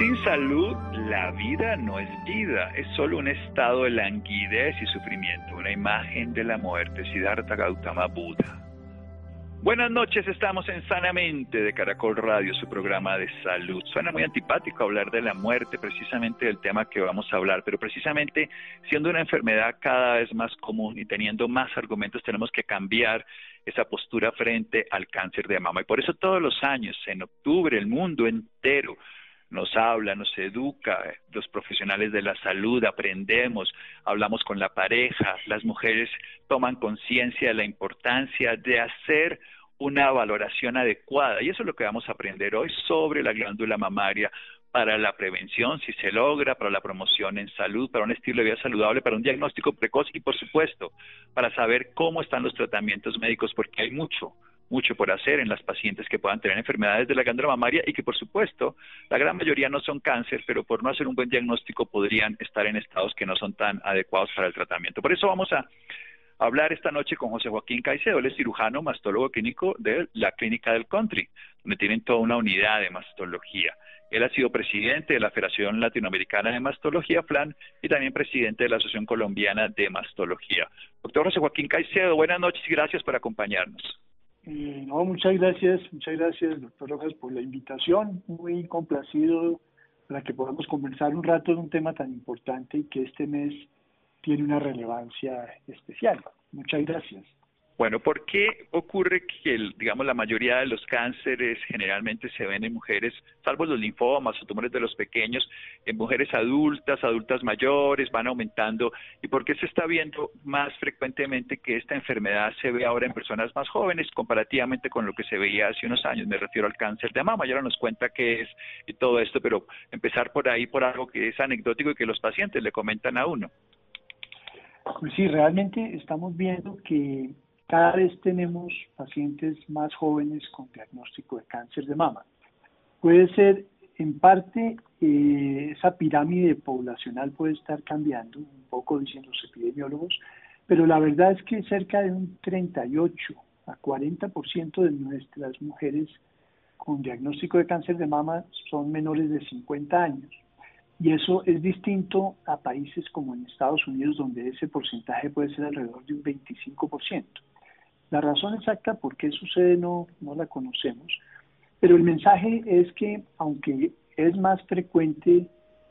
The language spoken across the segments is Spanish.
Sin salud, la vida no es vida, es solo un estado de languidez y sufrimiento, una imagen de la muerte, Siddhartha Gautama Buda. Buenas noches, estamos en Sanamente de Caracol Radio, su programa de salud. Suena muy antipático hablar de la muerte, precisamente del tema que vamos a hablar, pero precisamente siendo una enfermedad cada vez más común y teniendo más argumentos, tenemos que cambiar esa postura frente al cáncer de mama. Y por eso todos los años, en octubre, el mundo entero nos habla, nos educa, los profesionales de la salud aprendemos, hablamos con la pareja, las mujeres toman conciencia de la importancia de hacer una valoración adecuada. Y eso es lo que vamos a aprender hoy sobre la glándula mamaria para la prevención, si se logra, para la promoción en salud, para un estilo de vida saludable, para un diagnóstico precoz y, por supuesto, para saber cómo están los tratamientos médicos, porque hay mucho, mucho por hacer en las pacientes que puedan tener enfermedades de la glándula mamaria y que por supuesto la gran mayoría no son cáncer, pero por no hacer un buen diagnóstico podrían estar en estados que no son tan adecuados para el tratamiento. Por eso vamos a hablar esta noche con José Joaquín Caicedo, él es cirujano mastólogo clínico de la clínica del country, donde tienen toda una unidad de mastología. Él ha sido presidente de la Federación Latinoamericana de Mastología, FLAN, y también presidente de la Asociación Colombiana de Mastología. Doctor José Joaquín Caicedo, buenas noches y gracias por acompañarnos. Eh, no, muchas gracias, muchas gracias, doctor Rojas, por la invitación. Muy complacido para que podamos conversar un rato de un tema tan importante y que este mes tiene una relevancia especial. Muchas gracias. Bueno, ¿por qué ocurre que, digamos, la mayoría de los cánceres generalmente se ven en mujeres, salvo los linfomas o tumores de los pequeños, en mujeres adultas, adultas mayores, van aumentando? ¿Y por qué se está viendo más frecuentemente que esta enfermedad se ve ahora en personas más jóvenes comparativamente con lo que se veía hace unos años? Me refiero al cáncer de mama, ya ahora nos cuenta qué es y todo esto, pero empezar por ahí, por algo que es anecdótico y que los pacientes le comentan a uno. Pues sí, realmente estamos viendo que cada vez tenemos pacientes más jóvenes con diagnóstico de cáncer de mama. Puede ser, en parte, eh, esa pirámide poblacional puede estar cambiando, un poco dicen los epidemiólogos, pero la verdad es que cerca de un 38 a 40% de nuestras mujeres con diagnóstico de cáncer de mama son menores de 50 años. Y eso es distinto a países como en Estados Unidos, donde ese porcentaje puede ser alrededor de un 25%. La razón exacta por qué sucede no, no la conocemos, pero el mensaje es que aunque es más frecuente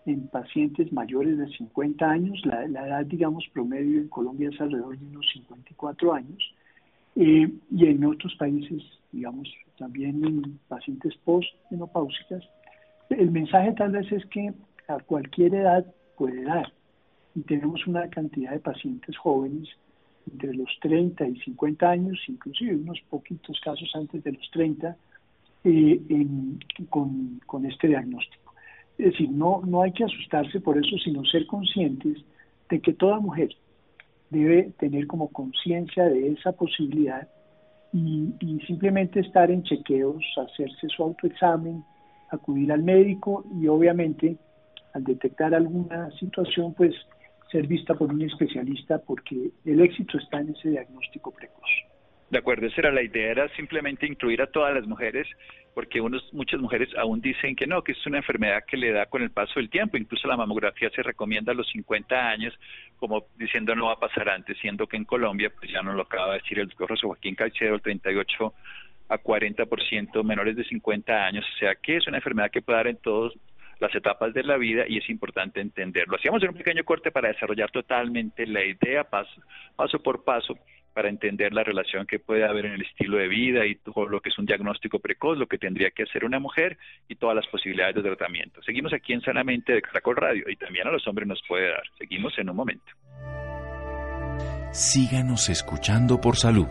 en pacientes mayores de 50 años, la, edad, digamos, promedio en Colombia es alrededor de unos 54 años, eh, y en otros países, digamos, también en pacientes post-menopáusicas, el mensaje tal vez es que a cualquier edad puede dar. Y tenemos una cantidad de pacientes jóvenes entre los 30 y 50 años, inclusive unos poquitos casos antes de los 30, eh, con, con, este diagnóstico. Es decir, no, no hay que asustarse por eso, sino ser conscientes de que toda mujer debe tener como conciencia de esa posibilidad y, y, simplemente estar en chequeos, hacerse su autoexamen, acudir al médico y obviamente al detectar alguna situación, pues ser vista por un especialista porque el éxito está en ese diagnóstico precoz. De acuerdo, esa era la idea, era simplemente incluir a todas las mujeres, porque unos, muchas mujeres aún dicen que no, que es una enfermedad que le da con el paso del tiempo. Incluso la mamografía se recomienda a los 50 años, como diciendo no va a pasar antes, siendo que en Colombia, pues ya nos lo acaba de decir el doctor José Joaquín Caicedo, el 38 a 40% menores de 50 años, o sea que es una enfermedad que puede dar en todas las etapas de la vida y es importante entenderlo. Hacíamos un pequeño corte para desarrollar totalmente la idea paso, paso por paso para entender la relación que puede haber en el estilo de vida y todo lo que es un diagnóstico precoz, lo que tendría que hacer una mujer y todas las posibilidades de tratamiento. Seguimos aquí en Sanamente de Caracol Radio y también a los hombres nos puede dar. Seguimos en un momento. Síganos escuchando por salud.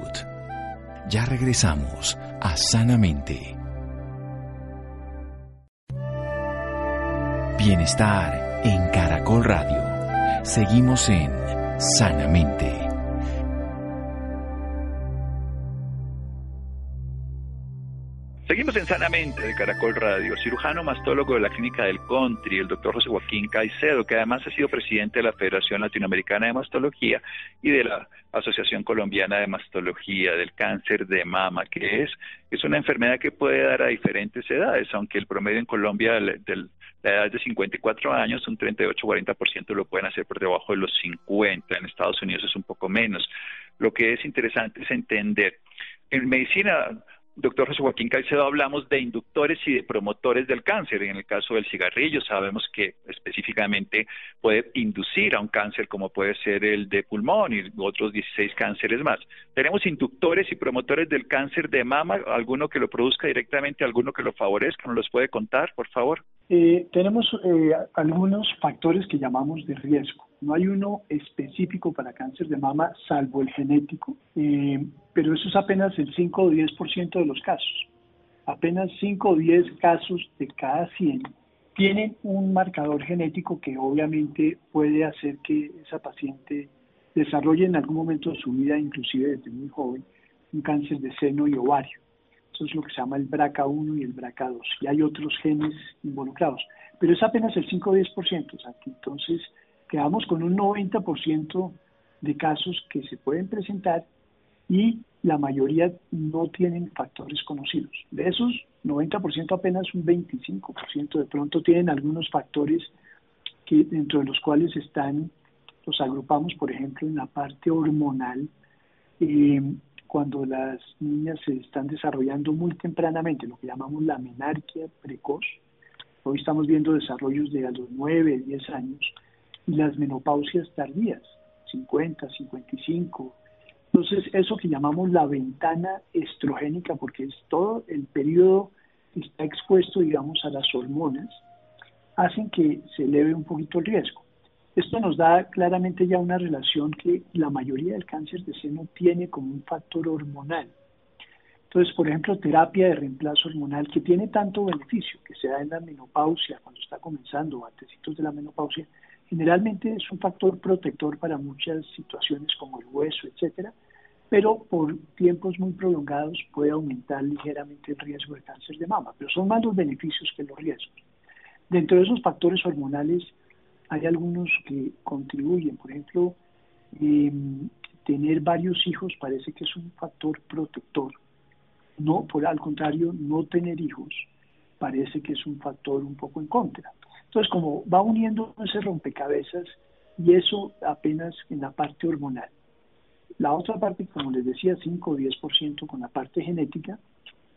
Ya regresamos a Sanamente. Bienestar en Caracol Radio. Seguimos en Sanamente. Seguimos en Sanamente de Caracol Radio. cirujano mastólogo de la Clínica del Country, el doctor José Joaquín Caicedo, que además ha sido presidente de la Federación Latinoamericana de Mastología y de la Asociación Colombiana de Mastología del Cáncer de Mama, que es, es una enfermedad que puede dar a diferentes edades, aunque el promedio en Colombia de la edad de 54 años, un 38-40% lo pueden hacer por debajo de los 50. En Estados Unidos es un poco menos. Lo que es interesante es entender. En medicina doctor José Joaquín Caicedo, hablamos de inductores y de promotores del cáncer. En el caso del cigarrillo sabemos que específicamente puede inducir a un cáncer como puede ser el de pulmón y otros 16 cánceres más. Tenemos inductores y promotores del cáncer de mama, alguno que lo produzca directamente, alguno que lo favorezca, ¿nos los puede contar, por favor? Eh, tenemos eh, algunos factores que llamamos de riesgo. No hay uno específico para cáncer de mama, salvo el genético, eh, pero eso es apenas el 5 o 10% de los casos. Apenas 5 o 10 casos de cada 100 tienen un marcador genético que obviamente puede hacer que esa paciente desarrolle en algún momento de su vida, inclusive desde muy joven, un cáncer de seno y ovario. Eso es lo que se llama el BRCA1 y el BRCA2. Y hay otros genes involucrados. Pero es apenas el 5 o 10%. O sea, entonces, quedamos con un 90% de casos que se pueden presentar y la mayoría no tienen factores conocidos. De esos 90% apenas un 25% de pronto tienen algunos factores que dentro de los cuales están, los agrupamos por ejemplo en la parte hormonal, eh, cuando las niñas se están desarrollando muy tempranamente, lo que llamamos la menarquia precoz. Hoy estamos viendo desarrollos de a los 9, 10 años y las menopausias tardías, 50, 55. Entonces, eso que llamamos la ventana estrogénica, porque es todo el periodo que está expuesto, digamos, a las hormonas, hacen que se eleve un poquito el riesgo. Esto nos da claramente ya una relación que la mayoría del cáncer de seno tiene como un factor hormonal. Entonces, por ejemplo, terapia de reemplazo hormonal que tiene tanto beneficio, que se da en la menopausia, cuando está comenzando, antes de la menopausia, Generalmente es un factor protector para muchas situaciones como el hueso, etcétera, pero por tiempos muy prolongados puede aumentar ligeramente el riesgo de cáncer de mama, pero son más los beneficios que los riesgos. Dentro de esos factores hormonales hay algunos que contribuyen, por ejemplo, em, tener varios hijos parece que es un factor protector. No, por al contrario, no tener hijos parece que es un factor un poco en contra. Entonces, como va uniendo ese rompecabezas y eso apenas en la parte hormonal. La otra parte, como les decía, 5 o 10% con la parte genética.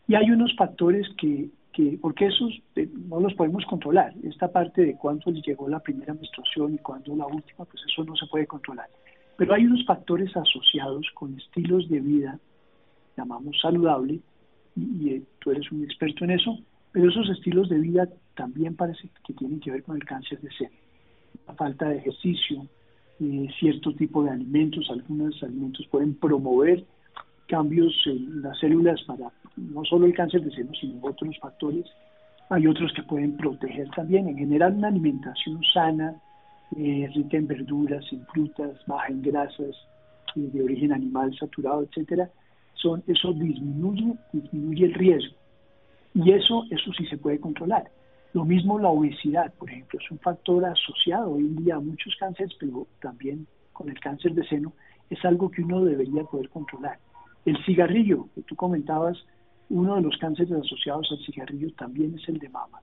Y hay unos factores que, que, porque esos eh, no los podemos controlar. Esta parte de cuánto les llegó la primera menstruación y cuándo la última, pues eso no se puede controlar. Pero hay unos factores asociados con estilos de vida, llamamos saludable, y, y tú eres un experto en eso, pero esos estilos de vida también parece que tienen que ver con el cáncer de seno. La falta de ejercicio, eh, cierto tipo de alimentos, algunos alimentos pueden promover cambios en las células para no solo el cáncer de seno, sino otros factores. Hay otros que pueden proteger también. En general, una alimentación sana, eh, rica en verduras, en frutas, baja en grasas, eh, de origen animal saturado, etcétera, son, eso disminuye, disminuye el riesgo. Y eso, eso sí se puede controlar. Lo mismo la obesidad, por ejemplo, es un factor asociado hoy en día a muchos cánceres, pero también con el cáncer de seno, es algo que uno debería poder controlar. El cigarrillo, que tú comentabas, uno de los cánceres asociados al cigarrillo también es el de mama.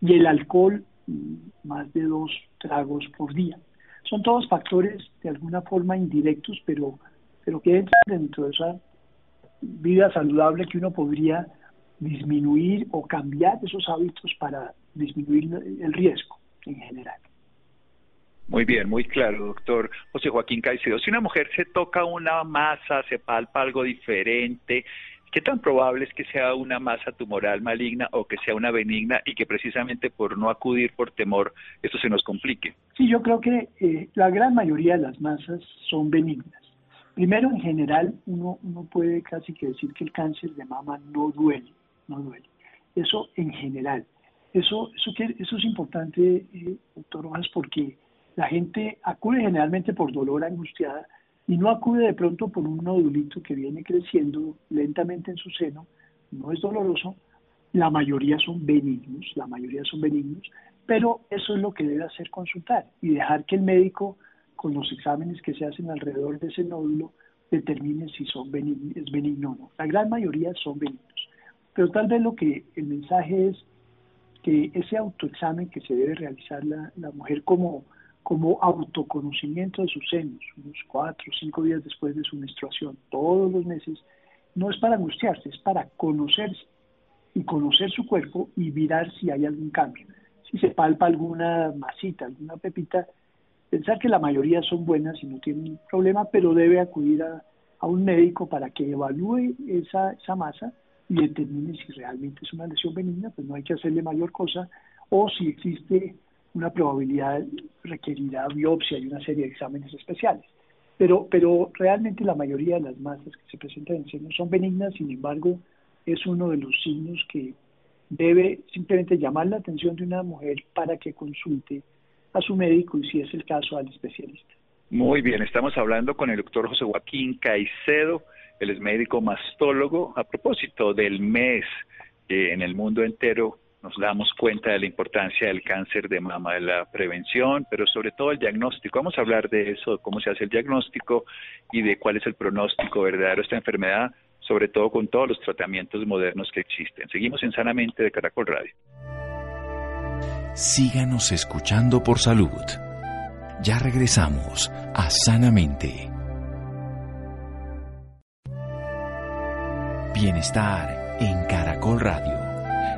Y el alcohol, mm, más de dos tragos por día. Son todos factores de alguna forma indirectos, pero, pero que entran dentro de esa vida saludable que uno podría disminuir o cambiar esos hábitos para disminuir el riesgo en general. Muy bien, muy claro, doctor José Joaquín Caicedo. Si una mujer se toca una masa, se palpa algo diferente, ¿qué tan probable es que sea una masa tumoral maligna o que sea una benigna y que precisamente por no acudir por temor esto se nos complique? Sí, yo creo que eh, la gran mayoría de las masas son benignas. Primero, en general, uno, uno puede casi que decir que el cáncer de mama no duele, no duele. Eso en general. Eso, eso, eso es importante, eh, doctor Rojas, porque la gente acude generalmente por dolor angustiada y no acude de pronto por un nodulito que viene creciendo lentamente en su seno, no es doloroso, la mayoría son benignos, la mayoría son benignos, pero eso es lo que debe hacer consultar y dejar que el médico con los exámenes que se hacen alrededor de ese nódulo determine si son es benigno o no. La gran mayoría son benignos. Pero tal vez lo que el mensaje es que ese autoexamen que se debe realizar la, la mujer como como autoconocimiento de sus senos, unos cuatro o cinco días después de su menstruación, todos los meses, no es para angustiarse, es para conocerse y conocer su cuerpo y mirar si hay algún cambio. Si se palpa alguna masita, alguna pepita, pensar que la mayoría son buenas y no tienen problema, pero debe acudir a, a un médico para que evalúe esa, esa masa y determine si realmente es una lesión benigna, pues no hay que hacerle mayor cosa, o si existe una probabilidad requerirá biopsia y una serie de exámenes especiales. Pero, pero realmente la mayoría de las masas que se presentan en seno son benignas, sin embargo, es uno de los signos que debe simplemente llamar la atención de una mujer para que consulte a su médico y si es el caso al especialista. Muy bien, estamos hablando con el doctor José Joaquín Caicedo, él es médico mastólogo, a propósito del mes que en el mundo entero nos damos cuenta de la importancia del cáncer de mama, de la prevención, pero sobre todo el diagnóstico. Vamos a hablar de eso, de cómo se hace el diagnóstico y de cuál es el pronóstico verdadero de esta enfermedad, sobre todo con todos los tratamientos modernos que existen. Seguimos en Sanamente de Caracol Radio. Síganos escuchando por salud. Ya regresamos a Sanamente. Bienestar en Caracol Radio.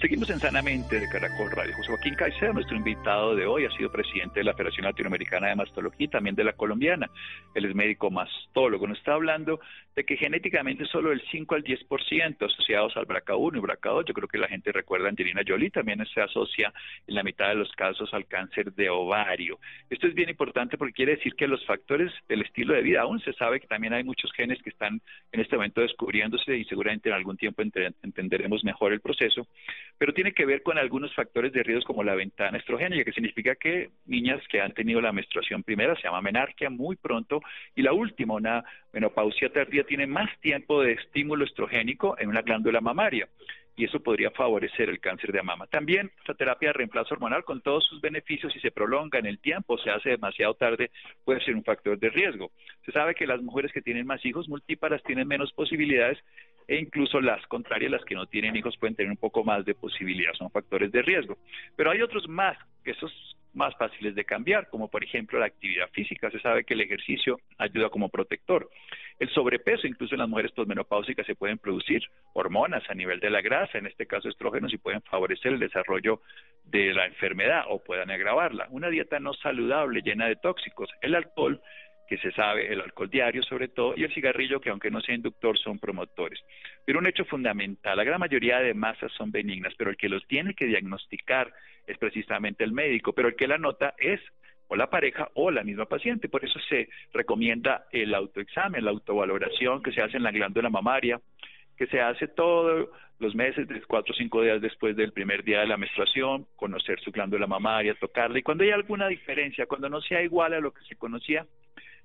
Seguimos en Sanamente de Caracol Radio. José Joaquín Caicedo, nuestro invitado de hoy, ha sido presidente de la Federación Latinoamericana de Mastología y también de la colombiana. Él es médico mastólogo. Nos está hablando de que genéticamente solo el 5 al 10% asociados al BRCA1 y BRCA2. Yo creo que la gente recuerda a Angelina Jolie, también se asocia en la mitad de los casos al cáncer de ovario. Esto es bien importante porque quiere decir que los factores del estilo de vida, aún se sabe que también hay muchos genes que están en este momento descubriéndose y seguramente en algún tiempo entenderemos mejor el proceso pero tiene que ver con algunos factores de riesgo como la ventana estrogénica, que significa que niñas que han tenido la menstruación primera se llama menarquia muy pronto y la última, una menopausia tardía, tiene más tiempo de estímulo estrogénico en una glándula mamaria y eso podría favorecer el cáncer de mama. También la terapia de reemplazo hormonal con todos sus beneficios, si se prolonga en el tiempo, se hace demasiado tarde, puede ser un factor de riesgo. Se sabe que las mujeres que tienen más hijos multíparas tienen menos posibilidades e incluso las contrarias, las que no tienen hijos, pueden tener un poco más de posibilidad, son factores de riesgo. Pero hay otros más, que esos más fáciles de cambiar, como por ejemplo la actividad física. Se sabe que el ejercicio ayuda como protector. El sobrepeso, incluso en las mujeres posmenopáusicas, se pueden producir hormonas a nivel de la grasa, en este caso estrógenos, y pueden favorecer el desarrollo de la enfermedad o puedan agravarla. Una dieta no saludable, llena de tóxicos. El alcohol que se sabe, el alcohol diario sobre todo, y el cigarrillo, que aunque no sea inductor, son promotores. Pero un hecho fundamental, la gran mayoría de masas son benignas, pero el que los tiene que diagnosticar es precisamente el médico, pero el que la nota es o la pareja o la misma paciente. Por eso se recomienda el autoexamen, la autovaloración que se hace en la glándula mamaria, que se hace todos los meses, de cuatro o cinco días después del primer día de la menstruación, conocer su glándula mamaria, tocarla, y cuando hay alguna diferencia, cuando no sea igual a lo que se conocía,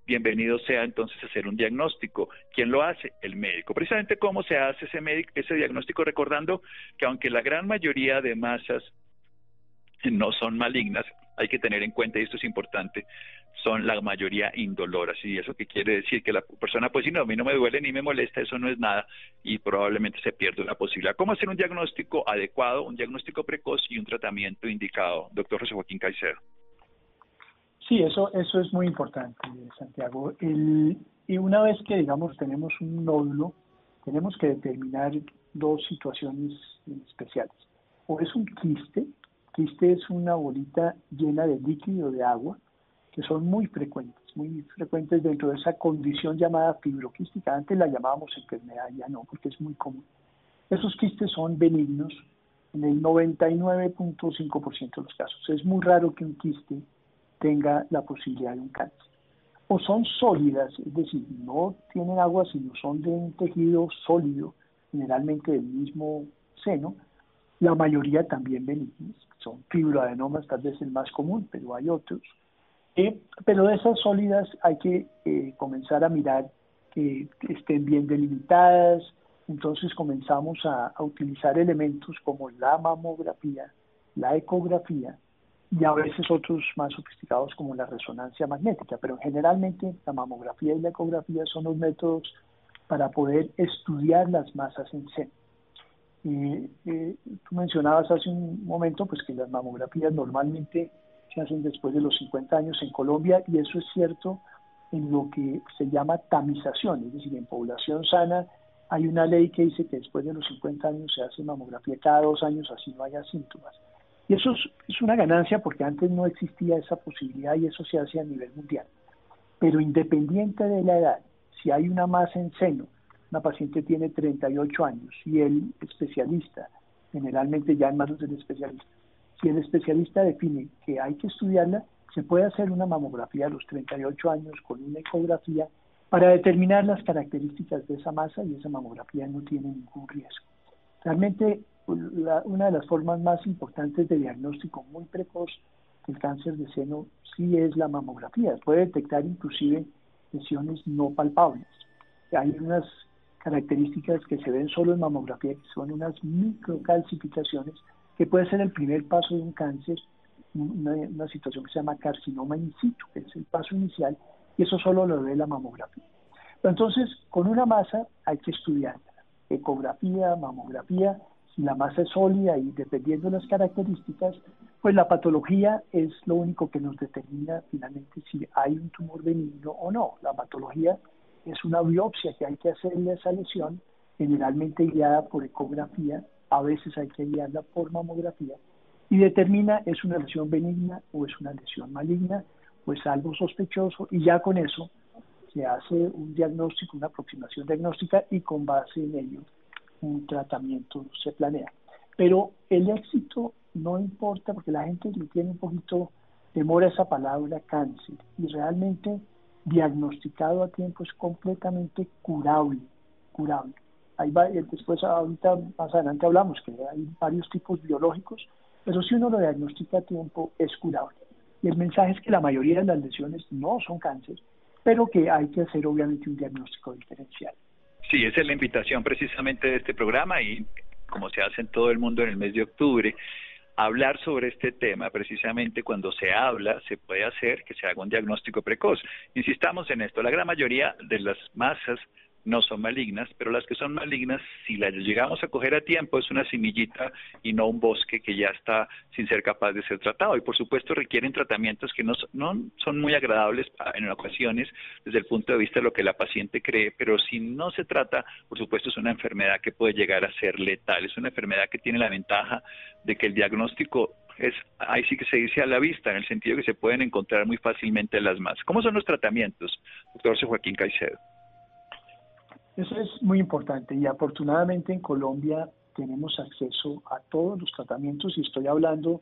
bienvenido sea entonces hacer un diagnóstico. ¿Quién lo hace? El médico. Precisamente cómo se hace ese, ese diagnóstico, recordando que aunque la gran mayoría de masas no son malignas, hay que tener en cuenta, y esto es importante, son la mayoría indoloras. Y eso que quiere decir que la persona, pues si no, a mí no me duele ni me molesta, eso no es nada y probablemente se pierde la posibilidad. ¿Cómo hacer un diagnóstico adecuado, un diagnóstico precoz y un tratamiento indicado? Doctor José Joaquín Caicedo. Sí, eso, eso es muy importante, Santiago. y una vez que, digamos, tenemos un nódulo, tenemos que determinar dos situaciones especiales. O es un quiste, quiste es una bolita llena de líquido de agua, que son muy frecuentes, muy frecuentes dentro de esa condición llamada fibroquística. Antes la llamábamos enfermedad, ya no, porque es muy común. Esos quistes son benignos en el 99.5% de los casos. Es muy raro que un quiste tenga la posibilidad de un cáncer. O son sólidas, es decir, no tienen agua, sino son de un tejido sólido, generalmente del mismo seno. La mayoría también benignos, son fibroadenomas, tal vez el más común, pero hay otros. Eh, pero de esas sólidas hay que eh, comenzar a mirar que estén bien delimitadas, entonces comenzamos a, utilizar elementos como la mamografía, la ecografía y a veces otros más sofisticados como la resonancia magnética, pero generalmente la mamografía y la ecografía son los métodos para poder estudiar las masas en seno. Eh, tú mencionabas hace un momento pues que las mamografías normalmente se hacen después de los 50 años en Colombia y eso es cierto en lo que se llama tamización, es decir, en población sana hay una ley que dice que después de los 50 años se hace mamografía cada dos años, así no haya síntomas. Y eso es, una ganancia porque antes no existía esa posibilidad y eso se hace a nivel mundial. Pero independiente de la edad, si hay una masa en seno, una paciente tiene 38 años y el especialista, generalmente ya en manos del especialista, si el especialista define que hay que estudiarla, se puede hacer una mamografía a los 38 años con una ecografía para determinar las características de esa masa y esa mamografía no tiene ningún riesgo. Realmente una de las formas más importantes de diagnóstico muy precoz del cáncer de seno sí es la mamografía. Puede detectar inclusive lesiones no palpables. Hay unas características que se ven solo en mamografía, que son unas microcalcificaciones que puede ser el primer paso de un cáncer, una, situación que se llama carcinoma in situ, que es el paso inicial, y eso solo lo ve la mamografía. entonces, con una masa hay que estudiarla, ecografía, mamografía, si la masa es sólida y dependiendo de las características, pues la patología es lo único que nos determina finalmente si hay un tumor benigno o no. La patología es una biopsia que hay que hacerle a esa lesión, generalmente guiada por ecografía a veces hay que guiarla por mamografía y determina es una lesión benigna o es una lesión maligna o es algo sospechoso y ya con eso se hace un diagnóstico, una aproximación diagnóstica y con base en ello un tratamiento se planea. Pero el éxito no importa porque la gente tiene un poquito temor a esa palabra cáncer y realmente diagnosticado a tiempo es completamente curable, curable. Ahí va, después, ahorita más adelante hablamos que hay varios tipos biológicos, pero si uno lo diagnostica a tiempo, es curable. Y el mensaje es que la mayoría de las lesiones no son cáncer, pero que hay que hacer obviamente un diagnóstico diferencial. Sí, esa es la invitación precisamente de este programa y como se hace en todo el mundo en el mes de octubre, hablar sobre este tema, precisamente cuando se habla, se puede hacer que se haga un diagnóstico precoz. Insistamos en esto, la gran mayoría de las masas no son malignas, pero las que son malignas, si las llegamos a coger a tiempo, es una semillita y no un bosque que ya está sin ser capaz de ser tratado. Y por supuesto requieren tratamientos que no, no son muy agradables en ocasiones desde el punto de vista de lo que la paciente cree, pero si no se trata, por supuesto es una enfermedad que puede llegar a ser letal. Es una enfermedad que tiene la ventaja de que el diagnóstico es, ahí sí que se dice a la vista, en el sentido que se pueden encontrar muy fácilmente las más. ¿Cómo son los tratamientos, doctor Joaquín Caicedo? Eso es muy importante y afortunadamente en Colombia tenemos acceso a todos los tratamientos y estoy hablando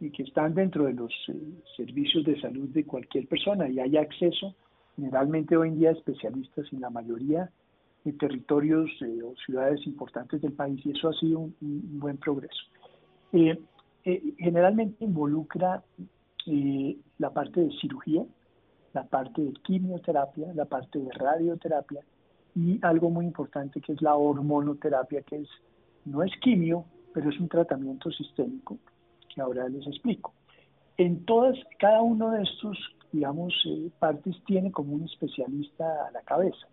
de que están dentro de los eh, servicios de salud de cualquier persona y hay acceso generalmente hoy en día especialistas en la mayoría de territorios eh, o ciudades importantes del país y eso ha sido un, buen progreso. Eh, generalmente involucra la parte de cirugía, la parte de quimioterapia, la parte de radioterapia y algo muy importante que es la hormonoterapia, que es no es quimio, pero es un tratamiento sistémico que ahora les explico. En todas, cada uno de estos, digamos, eh, partes tiene como un especialista a la cabeza.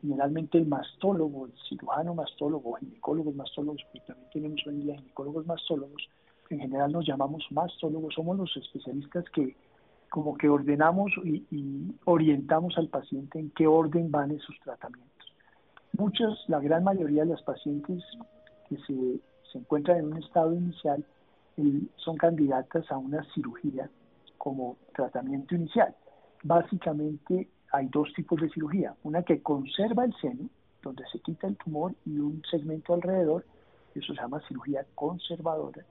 Generalmente el mastólogo, el cirujano mastólogo, ginecólogos mastólogos, porque también tenemos hoy en día ginecólogos mastólogos, en general nos llamamos mastólogos, somos los especialistas que como que ordenamos y, y orientamos al paciente en qué orden van esos tratamientos. Muchas, la gran mayoría de las pacientes que se, se encuentran en un estado inicial son candidatas a una cirugía como tratamiento inicial. Básicamente hay dos tipos de cirugía, una que conserva el seno, donde se quita el tumor y un segmento alrededor, eso se llama cirugía conservadora,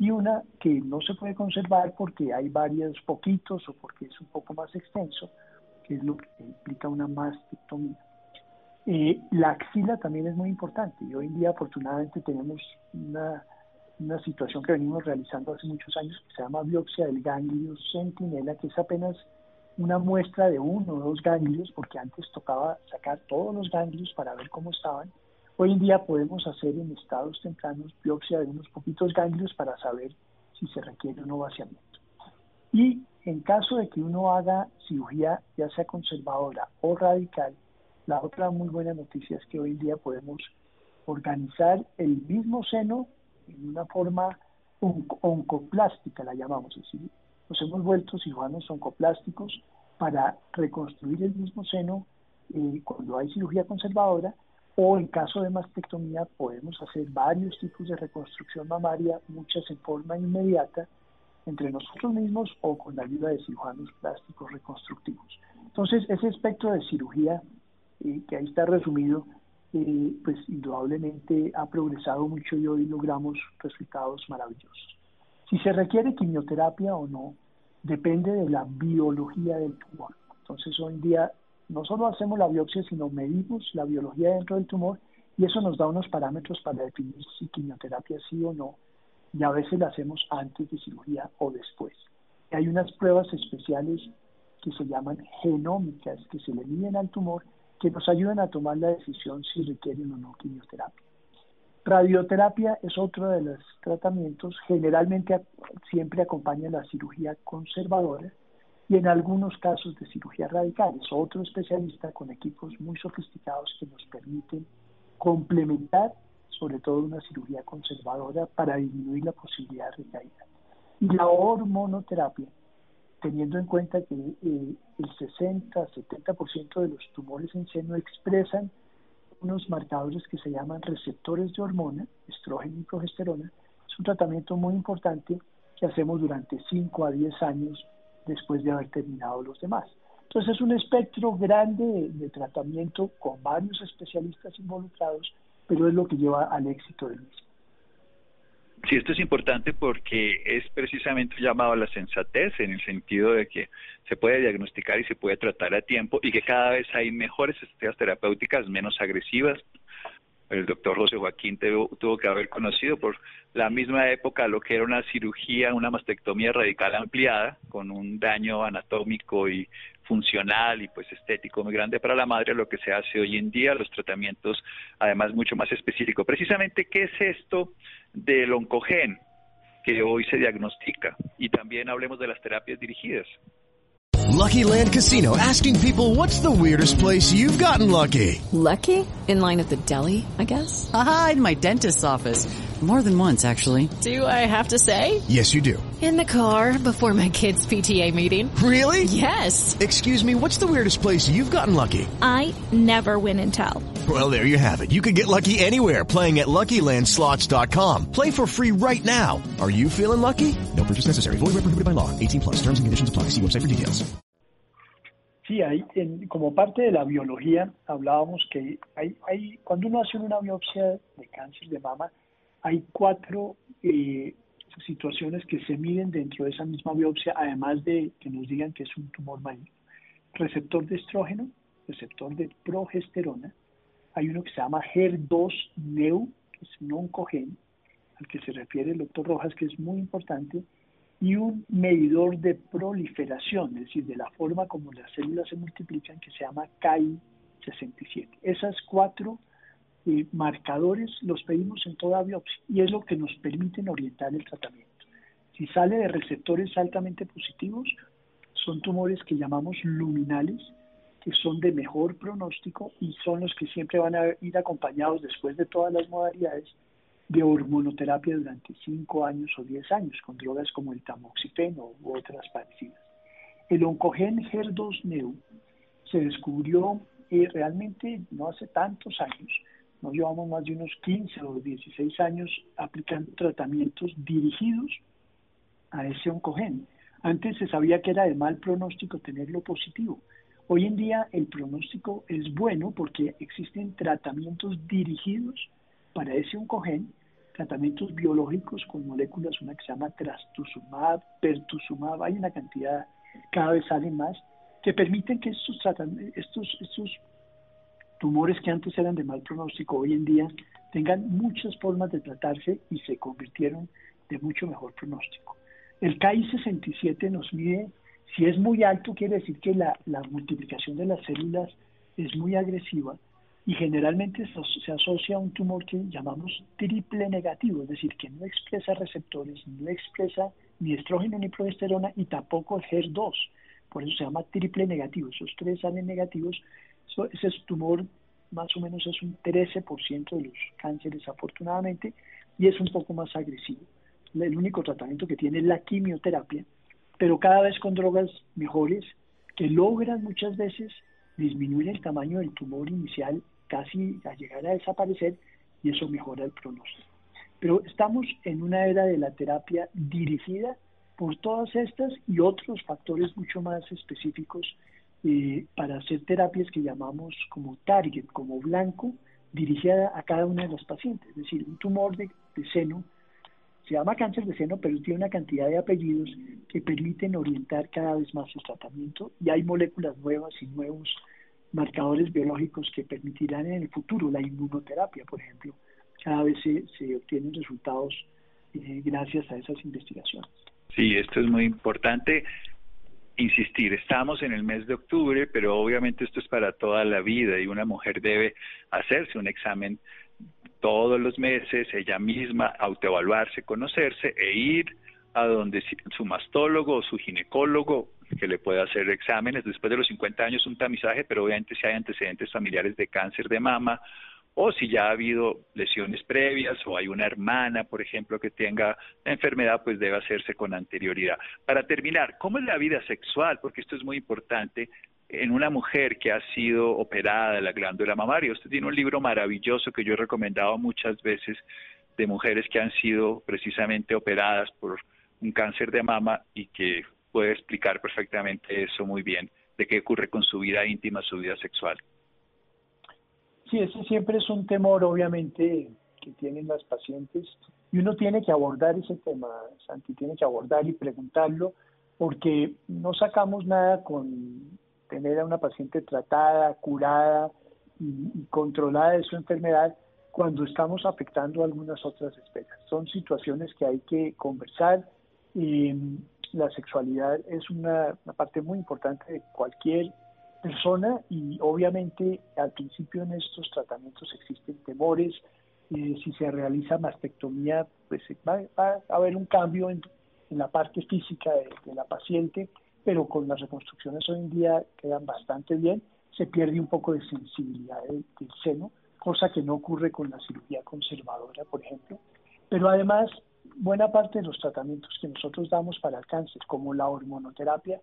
y una que no se puede conservar porque hay varios poquitos o porque es un poco más extenso, que es lo que implica una mastectomía. Eh, la axila también es muy importante y hoy en día afortunadamente tenemos una, una situación que venimos realizando hace muchos años que se llama biopsia del ganglio centinela, que es apenas una muestra de uno o dos ganglios, porque antes tocaba sacar todos los ganglios para ver cómo estaban. Hoy en día podemos hacer en estados tempranos biopsia de unos poquitos ganglios para saber si se requiere un no vaciamiento. Y en caso de que uno haga cirugía ya sea conservadora o radical, la otra muy buena noticia es que hoy en día podemos organizar el mismo seno en una forma oncoplástica, la llamamos, así. nos hemos vuelto cirujanos oncoplásticos para reconstruir el mismo seno eh, cuando hay cirugía conservadora o en caso de mastectomía podemos hacer varios tipos de reconstrucción mamaria, muchas en forma inmediata, entre nosotros mismos o con la ayuda de cirujanos plásticos reconstructivos. Entonces, ese espectro de cirugía que ahí está resumido, eh, pues indudablemente ha progresado mucho y hoy logramos resultados maravillosos. Si se requiere quimioterapia o no, depende de la biología del tumor. Entonces hoy en día no solo hacemos la biopsia, sino medimos la biología dentro del tumor y eso nos da unos parámetros para definir si quimioterapia sí o no. Y a veces la hacemos antes de cirugía o después. hay unas pruebas especiales que se llaman genómicas, que se le miden al tumor que nos ayudan a tomar la decisión si requieren o no quimioterapia. Radioterapia es otro de los tratamientos, generalmente siempre acompaña la cirugía conservadora y en algunos casos de cirugía radical. Es otro especialista con equipos muy sofisticados que nos permiten complementar sobre todo una cirugía conservadora para disminuir la posibilidad de recaída. Y la hormonoterapia teniendo en cuenta que eh, el 60-70% de los tumores en seno expresan unos marcadores que se llaman receptores de hormona, estrógeno y progesterona. Es un tratamiento muy importante que hacemos durante 5 a 10 años después de haber terminado los demás. Entonces es un espectro grande de tratamiento con varios especialistas involucrados, pero es lo que lleva al éxito del mismo. Sí, esto es importante porque es precisamente llamado a la sensatez en el sentido de que se puede diagnosticar y se puede tratar a tiempo y que cada vez hay mejores estrategias terapéuticas menos agresivas. El doctor José Joaquín tuvo, que haber conocido por la misma época lo que era una cirugía, una mastectomía radical ampliada, con un daño anatómico y funcional y pues estético muy grande para la madre, lo que se hace hoy en día, los tratamientos además mucho más específicos. Precisamente, ¿qué es esto del oncogen que hoy se diagnostica? Y también hablemos de las terapias dirigidas. Lucky Land Casino, asking people what's the weirdest place you've gotten lucky. Lucky? In line at the deli, I guess. Aha, in my dentist's office. More than once, actually. Do I have to say? Yes, you do. In the car before my kids' PTA meeting. Really? Yes. Excuse me, what's the weirdest place you've gotten lucky? I never win and tell. Well, there you have it. You can get lucky anywhere playing at LuckyLandSlots.com. Play for free right now. Are you feeling lucky? No purchase necessary. Void where prohibited by law. 18 plus. Terms and conditions apply. See website for details. Sí, hay, en, como parte de la biología hablábamos que hay, hay, cuando uno hace una biopsia de cáncer de mama, hay cuatro eh, situaciones que se miden dentro de esa misma biopsia, además de que nos digan que es un tumor maligno. Receptor de estrógeno, receptor de progesterona, hay uno que se llama HER2-NEU, que es un oncogen, al que se refiere el doctor Rojas, que es muy importante, y un medidor de proliferación, es decir, de la forma como las células se multiplican, que se llama KI67. Esas cuatro eh, marcadores los pedimos en toda biopsia y es lo que nos permiten orientar el tratamiento. Si sale de receptores altamente positivos, son tumores que llamamos luminales, que son de mejor pronóstico y son los que siempre van a ir acompañados después de todas las modalidades de hormonoterapia durante 5 años o 10 años con drogas como el tamoxifeno u otras parecidas. El oncogen HER2-NEU se descubrió eh, realmente no hace tantos años, no llevamos más de unos 15 o 16 años aplicando tratamientos dirigidos a ese oncogen. Antes se sabía que era de mal pronóstico tenerlo positivo. Hoy en día el pronóstico es bueno porque existen tratamientos dirigidos para ese oncogen, tratamientos biológicos con moléculas, una que se llama trastuzumab, pertuzumab, hay una cantidad, cada vez salen más, que permiten que estos, estos, estos tumores que antes eran de mal pronóstico hoy en día tengan muchas formas de tratarse y se convirtieron de mucho mejor pronóstico. El KI67 nos mide, si es muy alto, quiere decir que la, multiplicación de las células es muy agresiva y generalmente se asocia a un tumor que llamamos triple negativo, es decir, que no expresa receptores, no expresa ni estrógeno ni progesterona y tampoco HER2. Por eso se llama triple negativo. Esos tres salen negativos. Ese tumor más o menos es un 13% de los cánceres afortunadamente y es un poco más agresivo el único tratamiento que tiene es la quimioterapia, pero cada vez con drogas mejores que logran muchas veces disminuir el tamaño del tumor inicial casi a llegar a desaparecer y eso mejora el pronóstico. Pero estamos en una era de la terapia dirigida por todas estas y otros factores mucho más específicos eh, para hacer terapias que llamamos como target, como blanco, dirigida a cada una de las pacientes. Es decir, un tumor de seno se llama cáncer de seno, pero tiene una cantidad de apellidos que permiten orientar cada vez más su tratamiento y hay moléculas nuevas y nuevos marcadores biológicos que permitirán en el futuro la inmunoterapia, por ejemplo. Cada vez se, se obtienen resultados eh, gracias a esas investigaciones. Sí, esto es muy importante. Insistir, estamos en el mes de octubre, pero obviamente esto es para toda la vida y una mujer debe hacerse un examen todos los meses ella misma autoevaluarse, conocerse e ir a donde su mastólogo o su ginecólogo que le pueda hacer exámenes. Después de los 50 años un tamizaje, pero obviamente si hay antecedentes familiares de cáncer de mama o si ya ha habido lesiones previas o hay una hermana, por ejemplo, que tenga la enfermedad, pues debe hacerse con anterioridad. Para terminar, ¿cómo es la vida sexual? Porque esto es muy importante en una mujer que ha sido operada de la glándula mamaria. Usted tiene un libro maravilloso que yo he recomendado muchas veces de mujeres que han sido precisamente operadas por un cáncer de mama y que puede explicar perfectamente eso muy bien, de qué ocurre con su vida íntima, su vida sexual. Sí, ese siempre es un temor, obviamente, que tienen las pacientes y uno tiene que abordar ese tema, Santi, tiene que abordar y preguntarlo, porque no sacamos nada con tener a una paciente tratada, curada y, controlada de su enfermedad cuando estamos afectando algunas otras especies. Son situaciones que hay que conversar y la sexualidad es una, parte muy importante de cualquier persona y obviamente al principio en estos tratamientos existen temores. Eh, si se realiza mastectomía, pues va, a haber un cambio en, la parte física de la paciente pero con las reconstrucciones hoy en día quedan bastante bien, se pierde un poco de sensibilidad del, seno, cosa que no ocurre con la cirugía conservadora, por ejemplo. Pero además, buena parte de los tratamientos que nosotros damos para el cáncer, como la hormonoterapia,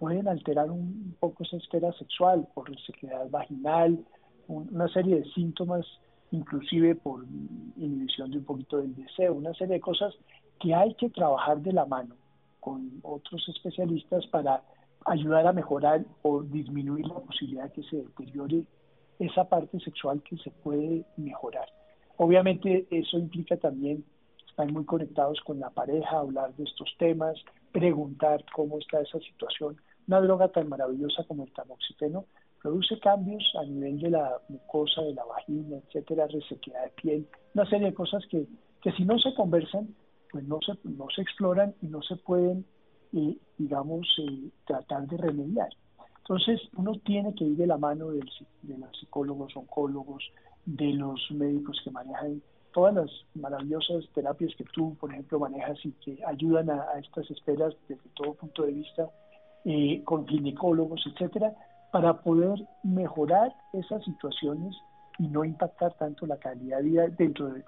pueden alterar un poco esa esfera sexual por resequedad vaginal, una serie de síntomas, inclusive por inhibición de un poquito del deseo, una serie de cosas que hay que trabajar de la mano con otros especialistas para ayudar a mejorar o disminuir la posibilidad de que se deteriore esa parte sexual que se puede mejorar. Obviamente eso implica también estar muy conectados con la pareja, hablar de estos temas, preguntar cómo está esa situación. Una droga tan maravillosa como el tamoxifeno produce cambios a nivel de la mucosa, de la vagina, etcétera, resequedad de piel, una serie de cosas que, que si no se conversan pues no se, no se exploran y no se pueden, eh, digamos, eh, tratar de remediar. Entonces, uno tiene que ir de la mano del, de los psicólogos, oncólogos, de los médicos que manejan todas las maravillosas terapias que tú, por ejemplo, manejas y que ayudan a, estas esperas desde todo punto de vista, eh, con ginecólogos, etcétera, para poder mejorar esas situaciones y no impactar tanto la calidad de vida dentro de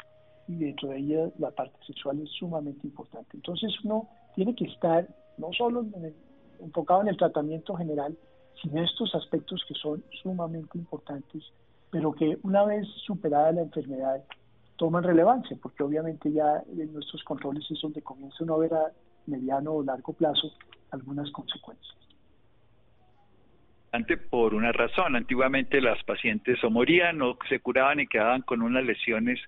y dentro de ella la parte sexual es sumamente importante. Entonces uno tiene que estar no solo enfocado en el tratamiento general, sino estos aspectos que son sumamente importantes, pero que una vez superada la enfermedad toman relevancia, porque obviamente ya en nuestros controles es donde comienza uno a ver a mediano o largo plazo algunas consecuencias. Por una razón, antiguamente las pacientes o morían o se curaban y quedaban con unas lesiones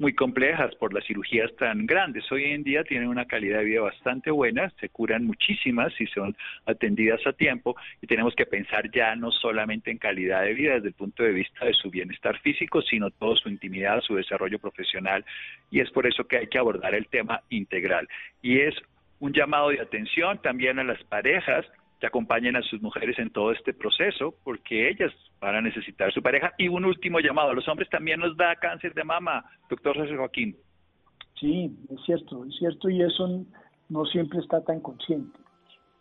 muy complejas por las cirugías tan grandes. Hoy en día tienen una calidad de vida bastante buena, se curan muchísimas y son atendidas a tiempo y tenemos que pensar ya no solamente en calidad de vida desde el punto de vista de su bienestar físico, sino todo su intimidad, su desarrollo profesional y es por eso que hay que abordar el tema integral. Y es un llamado de atención también a las parejas que acompañen a sus mujeres en todo este proceso, porque ellas van a necesitar su pareja. Y un último llamado, a los hombres también nos da cáncer de mama, doctor José Joaquín. Sí, es cierto, es cierto, y eso no siempre está tan consciente.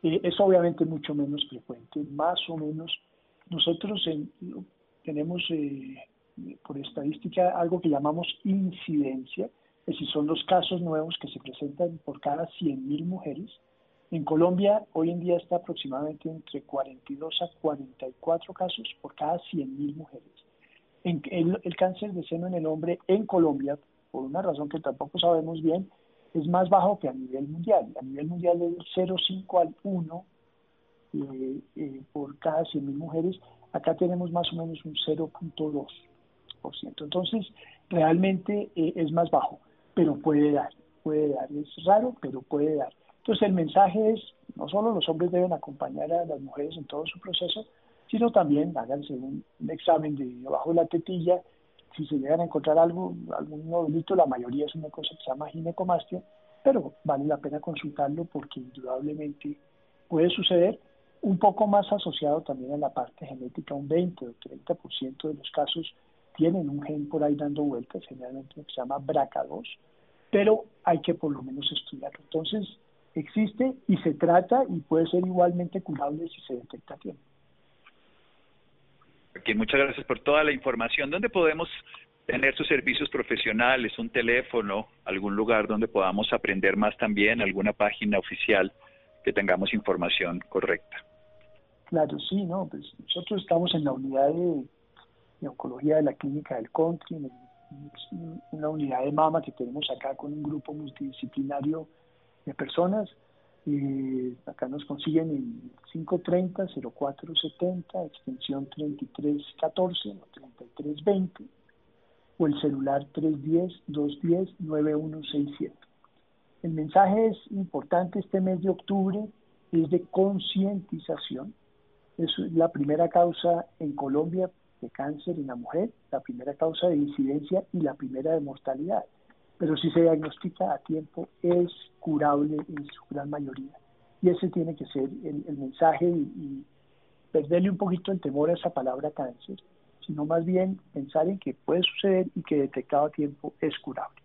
Eh, es obviamente mucho menos frecuente, más o menos. Nosotros tenemos eh, por estadística algo que llamamos incidencia, es decir, son los casos nuevos que se presentan por cada 100.000 mujeres en Colombia hoy en día está aproximadamente entre 42 a 44 casos por cada 100.000 mujeres. En el, cáncer de seno en el hombre en Colombia, por una razón que tampoco sabemos bien, es más bajo que a nivel mundial. A nivel mundial es 0,5 al 1 eh, eh, por cada 100.000 mujeres. Acá tenemos más o menos un 0.2%. Entonces, realmente eh, es más bajo, pero puede dar, puede dar. Es raro, pero puede dar. Entonces el mensaje es, no solo los hombres deben acompañar a las mujeres en todo su proceso, sino también háganse un, examen de debajo de la tetilla, si se llegan a encontrar algo, algún nodulito, la mayoría es una cosa que se llama ginecomastia, pero vale la pena consultarlo porque indudablemente puede suceder un poco más asociado también a la parte genética, un 20 o 30% de los casos tienen un gen por ahí dando vueltas, generalmente que se llama BRCA2, pero hay que por lo menos estudiarlo. Entonces, existe y se trata y puede ser igualmente curable si se detecta a tiempo. muchas gracias por toda la información. ¿Dónde podemos tener sus servicios profesionales, un teléfono, algún lugar donde podamos aprender más también, alguna página oficial que tengamos información correcta? Claro, sí, no, pues nosotros estamos en la unidad de, oncología de la clínica del country, en una unidad de mama que tenemos acá con un grupo multidisciplinario de personas. acá nos consiguen en 530-0470, extensión 3314 o 3320, o el celular 310-210-9167. El mensaje es importante este mes de octubre, es de concientización. Es la primera causa en Colombia de cáncer en la mujer, la primera causa de incidencia y la primera de mortalidad pero si se diagnostica a tiempo es curable en su gran mayoría. Y ese tiene que ser el, mensaje y, perderle un poquito el temor a esa palabra cáncer, sino más bien pensar en que puede suceder y que detectado a tiempo es curable.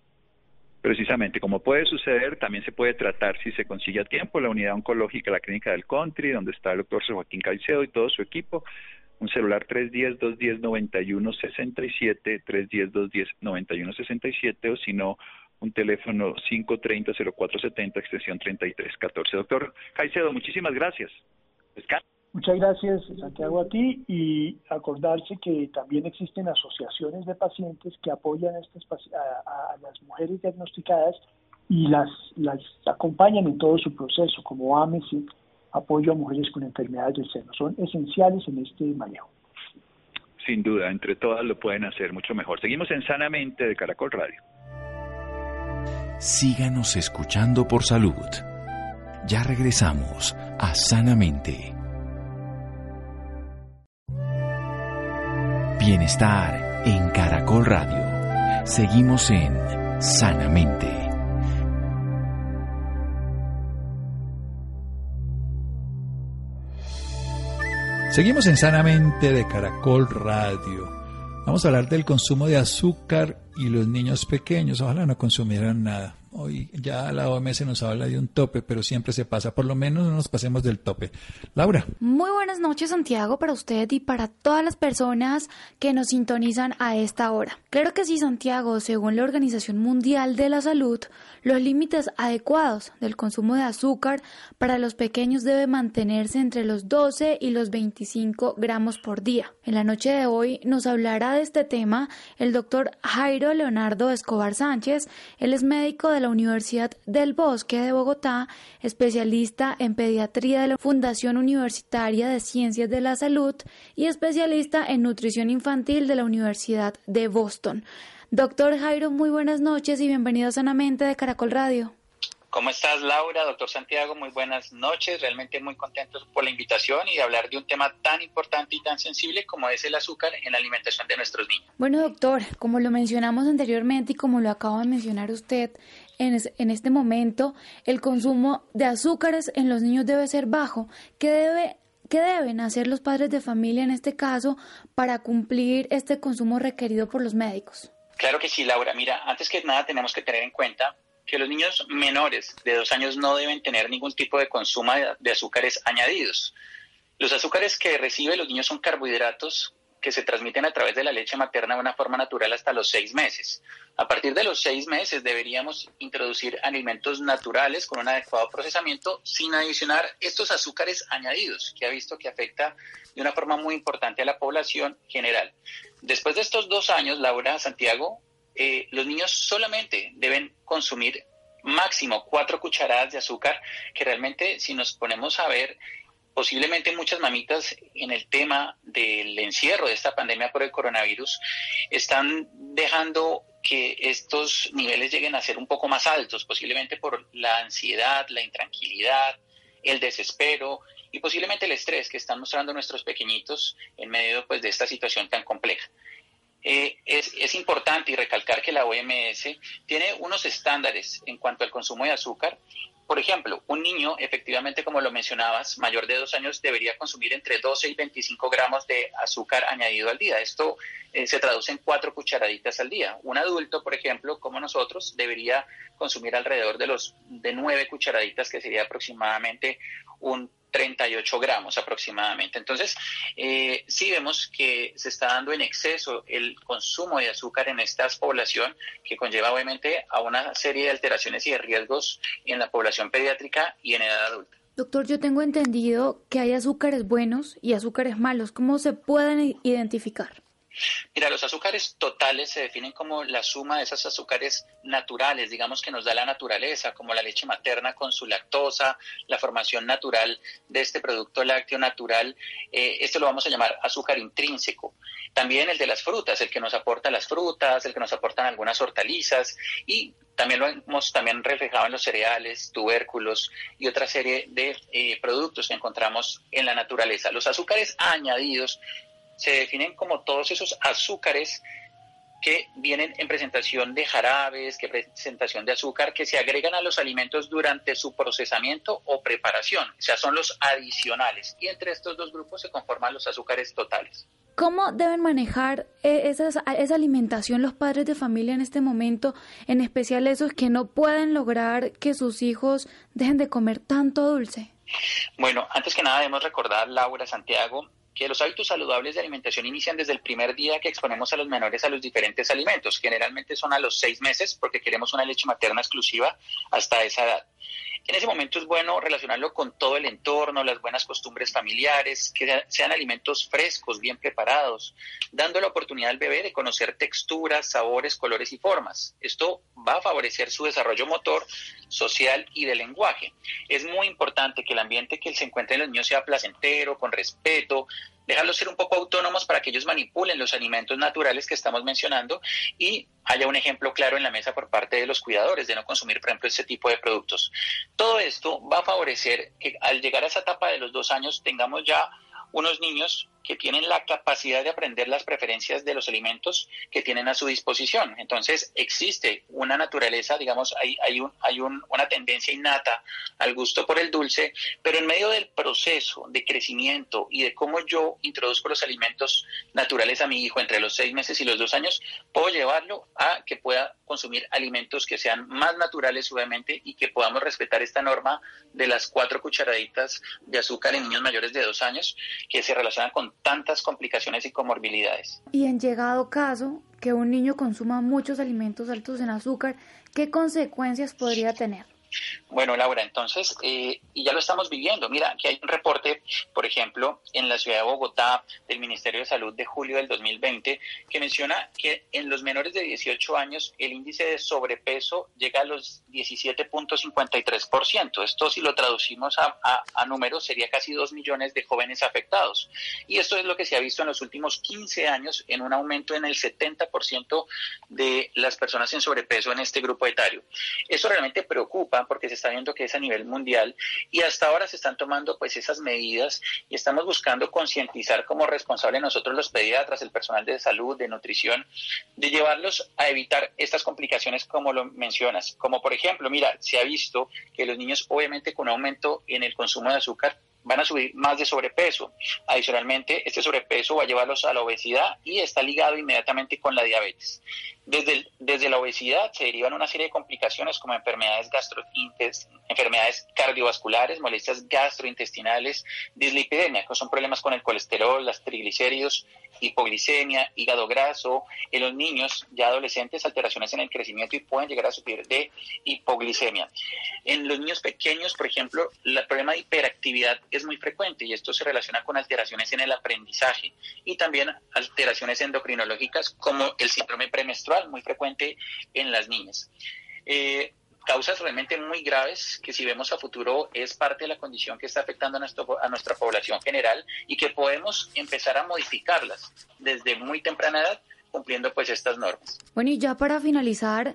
Precisamente, como puede suceder, también se puede tratar si se consigue a tiempo la unidad oncológica, la clínica del country, donde está el doctor Joaquín Caicedo y todo su equipo, un celular 310-210-9167, 310-210-9167 o si no, un teléfono 530-0470, extensión 3314. Doctor Caicedo, muchísimas gracias. Muchas gracias, Santiago, a ti y acordarse que también existen asociaciones de pacientes que apoyan a, estas, a, las mujeres diagnosticadas y las, las acompañan en todo su proceso, como AMESI, apoyo a mujeres con enfermedades del seno. Son esenciales en este manejo. Sin duda, entre todas lo pueden hacer mucho mejor. Seguimos en Sanamente de Caracol Radio. Síganos escuchando por salud. Ya regresamos a Sanamente. Bienestar en Caracol Radio. Seguimos en Sanamente. Seguimos en Sanamente de Caracol Radio. Vamos a hablar del consumo de azúcar y los niños pequeños. Ojalá no consumieran nada. Hoy ya la OMS nos habla de un tope, pero siempre se pasa. Por lo menos no nos pasemos del tope. Laura. Muy buenas noches, Santiago, para usted y para todas las personas que nos sintonizan a esta hora. Claro que sí, Santiago, según la Organización Mundial de la Salud, los límites adecuados del consumo de azúcar para los pequeños debe mantenerse entre los 12 y los 25 gramos por día. En la noche de hoy nos hablará de este tema el doctor Jairo Leonardo Escobar Sánchez. Él es médico de la Universidad del Bosque de Bogotá, especialista en pediatría de la Fundación Universitaria de Ciencias de la Salud y especialista en nutrición infantil de la Universidad de Boston. Doctor Jairo, muy buenas noches y bienvenido Sanamente de Caracol Radio. ¿Cómo estás, Laura? Doctor Santiago, muy buenas noches. Realmente muy contentos por la invitación y de hablar de un tema tan importante y tan sensible como es el azúcar en la alimentación de nuestros niños. Bueno, doctor, como lo mencionamos anteriormente y como lo acaba de mencionar usted, en, este momento el consumo de azúcares en los niños debe ser bajo. ¿Qué, debe, ¿Qué deben hacer los padres de familia en este caso para cumplir este consumo requerido por los médicos? Claro que sí, Laura. Mira, antes que nada tenemos que tener en cuenta que los niños menores de dos años no deben tener ningún tipo de consumo de azúcares añadidos. Los azúcares que reciben los niños son carbohidratos que se transmiten a través de la leche materna de una forma natural hasta los seis meses. A partir de los seis meses deberíamos introducir alimentos naturales con un adecuado procesamiento sin adicionar estos azúcares añadidos que ha visto que afecta de una forma muy importante a la población general. Después de estos dos años, Laura Santiago, eh, los niños solamente deben consumir máximo cuatro cucharadas de azúcar, que realmente si nos ponemos a ver posiblemente muchas mamitas en el tema del encierro de esta pandemia por el coronavirus están dejando que estos niveles lleguen a ser un poco más altos, posiblemente por la ansiedad, la intranquilidad, el desespero y posiblemente el estrés que están mostrando nuestros pequeñitos en medio pues, de esta situación tan compleja. Eh, es, es, importante y recalcar que la OMS tiene unos estándares en cuanto al consumo de azúcar por ejemplo, un niño, efectivamente, como lo mencionabas, mayor de dos años, debería consumir entre 12 y 25 gramos de azúcar añadido al día. Esto eh, se traduce en cuatro cucharaditas al día. Un adulto, por ejemplo, como nosotros, debería consumir alrededor de los de nueve cucharaditas, que sería aproximadamente un 38 gramos aproximadamente. Entonces, eh, sí vemos que se está dando en exceso el consumo de azúcar en esta población, que conlleva obviamente a una serie de alteraciones y de riesgos en la población pediátrica y en edad adulta. Doctor, yo tengo entendido que hay azúcares buenos y azúcares malos. ¿Cómo se pueden identificar? Mira, los azúcares totales se definen como la suma de esos azúcares naturales, digamos que nos da la naturaleza, como la leche materna con su lactosa, la formación natural de este producto lácteo natural. Eh, esto lo vamos a llamar azúcar intrínseco. También el de las frutas, el que nos aporta las frutas, el que nos aportan algunas hortalizas y también lo hemos también reflejado en los cereales, tubérculos y otra serie de eh, productos que encontramos en la naturaleza. Los azúcares añadidos se definen como todos esos azúcares que vienen en presentación de jarabes, que presentación de azúcar, que se agregan a los alimentos durante su procesamiento o preparación, o sea, son los adicionales. Y entre estos dos grupos se conforman los azúcares totales. ¿Cómo deben manejar eh, esa alimentación los padres de familia en este momento, en especial esos que no pueden lograr que sus hijos dejen de comer tanto dulce? Bueno, antes que nada debemos recordar, Laura Santiago, que los hábitos saludables de alimentación inician desde el primer día que exponemos a los menores a los diferentes alimentos. Generalmente son a los seis meses porque queremos una leche materna exclusiva hasta esa edad. En ese momento es bueno relacionarlo con todo el entorno, las buenas costumbres familiares, que sean alimentos frescos, bien preparados, dando la oportunidad al bebé de conocer texturas, sabores, colores y formas. Esto va a favorecer su desarrollo motor, social y de lenguaje. Es muy importante que el ambiente que se encuentre en los niños sea placentero, con respeto, dejarlos ser un poco autónomos para que ellos manipulen los alimentos naturales que estamos mencionando y haya un ejemplo claro en la mesa por parte de los cuidadores de no consumir, por ejemplo, este tipo de productos. Todo esto va a favorecer que al llegar a esa etapa de los dos años tengamos ya unos niños que tienen la capacidad de aprender las preferencias de los alimentos que tienen a su disposición. Entonces, existe una naturaleza, digamos, hay, hay, un, hay una tendencia innata al gusto por el dulce, pero en medio del proceso de crecimiento y de cómo yo introduzco los alimentos naturales a mi hijo entre los seis meses y los dos años, puedo llevarlo a que pueda consumir alimentos que sean más naturales, obviamente, y que podamos respetar esta norma de las cuatro cucharaditas de azúcar en niños mayores de dos años, que se relacionan con tantas complicaciones y comorbilidades. Y en llegado caso que un niño consuma muchos alimentos altos en azúcar, ¿qué consecuencias podría tener? Bueno, Laura, entonces, eh, y ya lo estamos viviendo. Mira, que hay un reporte, por ejemplo, en la ciudad de Bogotá del Ministerio de Salud de julio del 2020, que menciona que en los menores de 18 años el índice de sobrepeso llega a los 17.53%. Esto, si lo traducimos a, a números, sería casi 2 millones de jóvenes afectados. Y esto es lo que se ha visto en los últimos 15 años en un aumento en el 70% de las personas en sobrepeso en este grupo etario. Eso realmente preocupa porque se está viendo que es a nivel mundial y hasta ahora se están tomando pues esas medidas y estamos buscando concientizar como responsable nosotros los pediatras, el personal de salud, de nutrición, de llevarlos a evitar estas complicaciones como lo mencionas. Como por ejemplo, mira, se ha visto que los niños obviamente con aumento en el consumo de azúcar van a subir más de sobrepeso. Adicionalmente, este sobrepeso va a llevarlos a la obesidad y está ligado inmediatamente con la diabetes. Desde, desde la obesidad se derivan una serie de complicaciones como enfermedades, enfermedades cardiovasculares, molestias gastrointestinales, dislipidemia, que son problemas con el colesterol, las triglicéridos, hipoglicemia, hígado graso, en los niños ya adolescentes alteraciones en el crecimiento y pueden llegar a sufrir de hipoglicemia. En los niños pequeños, por ejemplo, el problema de hiperactividad es muy frecuente y esto se relaciona con alteraciones en el aprendizaje y también alteraciones endocrinológicas como el síndrome premenstrual, muy frecuente en las niñas. Eh, causas realmente muy graves que si vemos a futuro es parte de la condición que está afectando a, nuestro, a nuestra población general y que podemos empezar a modificarlas desde muy temprana edad cumpliendo pues estas normas. Bueno, y ya para finalizar,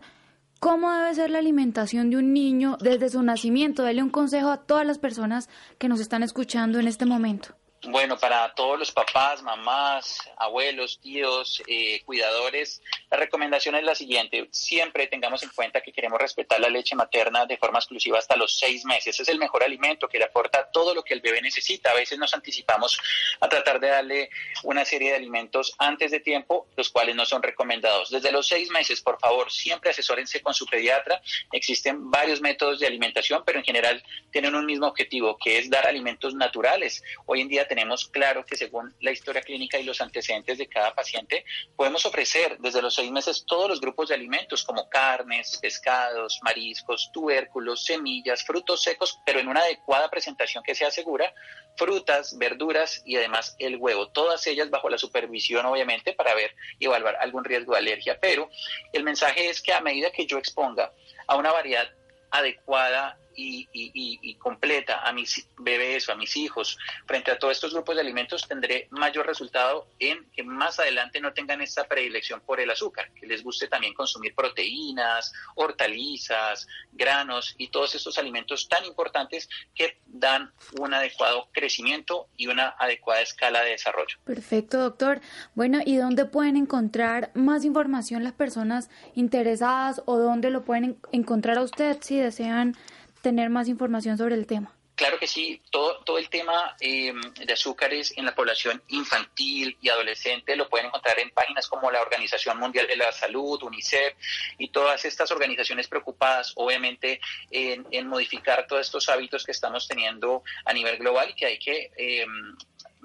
¿cómo debe ser la alimentación de un niño desde su nacimiento? Dele un consejo a todas las personas que nos están escuchando en este momento. Bueno, para todos los papás, mamás, abuelos, tíos, eh, cuidadores, la recomendación es la siguiente. Siempre tengamos en cuenta que queremos respetar la leche materna de forma exclusiva hasta los seis meses. Es el mejor alimento que le aporta todo lo que el bebé necesita. A veces nos anticipamos a tratar de darle una serie de alimentos antes de tiempo, los cuales no son recomendados. Desde los seis meses, por favor, siempre asesórense con su pediatra. Existen varios métodos de alimentación, pero en general tienen un mismo objetivo, que es dar alimentos naturales. Hoy en día tenemos claro que según la historia clínica y los antecedentes de cada paciente, podemos ofrecer desde los seis meses todos los grupos de alimentos como carnes, pescados, mariscos, tubérculos, semillas, frutos secos, pero en una adecuada presentación que sea segura, frutas, verduras y además el huevo, todas ellas bajo la supervisión obviamente para ver y evaluar algún riesgo de alergia. Pero el mensaje es que a medida que yo exponga a una variedad adecuada y, completa a mis bebés o a mis hijos frente a todos estos grupos de alimentos, tendré mayor resultado en que más adelante no tengan esta predilección por el azúcar, que les guste también consumir proteínas, hortalizas, granos y todos estos alimentos tan importantes que dan un adecuado crecimiento y una adecuada escala de desarrollo. Perfecto, doctor. Bueno, ¿y dónde pueden encontrar más información las personas interesadas o dónde lo pueden encontrar a usted si desean tener más información sobre el tema? Claro que sí, todo, todo el tema eh, de azúcares en la población infantil y adolescente lo pueden encontrar en páginas como la Organización Mundial de la Salud, UNICEF y todas estas organizaciones preocupadas obviamente en, modificar todos estos hábitos que estamos teniendo a nivel global y que hay que eh,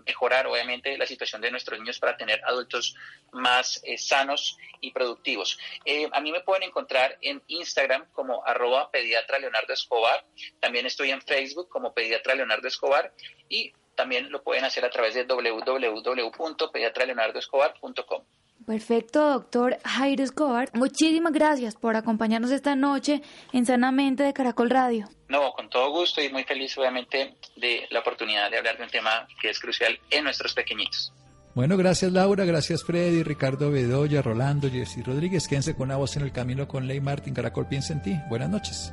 mejorar obviamente la situación de nuestros niños para tener adultos más eh, sanos y productivos. Eh, a mí me pueden encontrar en Instagram como arroba pediatra Leonardo Escobar, también estoy en Facebook como pediatra Leonardo Escobar y también lo pueden hacer a través de www.pediatraleonardoescobar.com. Perfecto, doctor Jairo Escobar. Muchísimas gracias por acompañarnos esta noche en Sanamente de Caracol Radio. No, con todo gusto y muy feliz obviamente de la oportunidad de hablar de un tema que es crucial en nuestros pequeñitos. Bueno, gracias Laura, gracias Freddy, Ricardo Bedoya, Rolando, Jessy Rodríguez. Quédense con una voz en el camino con Ley Martín. Caracol piensa en ti. Buenas noches.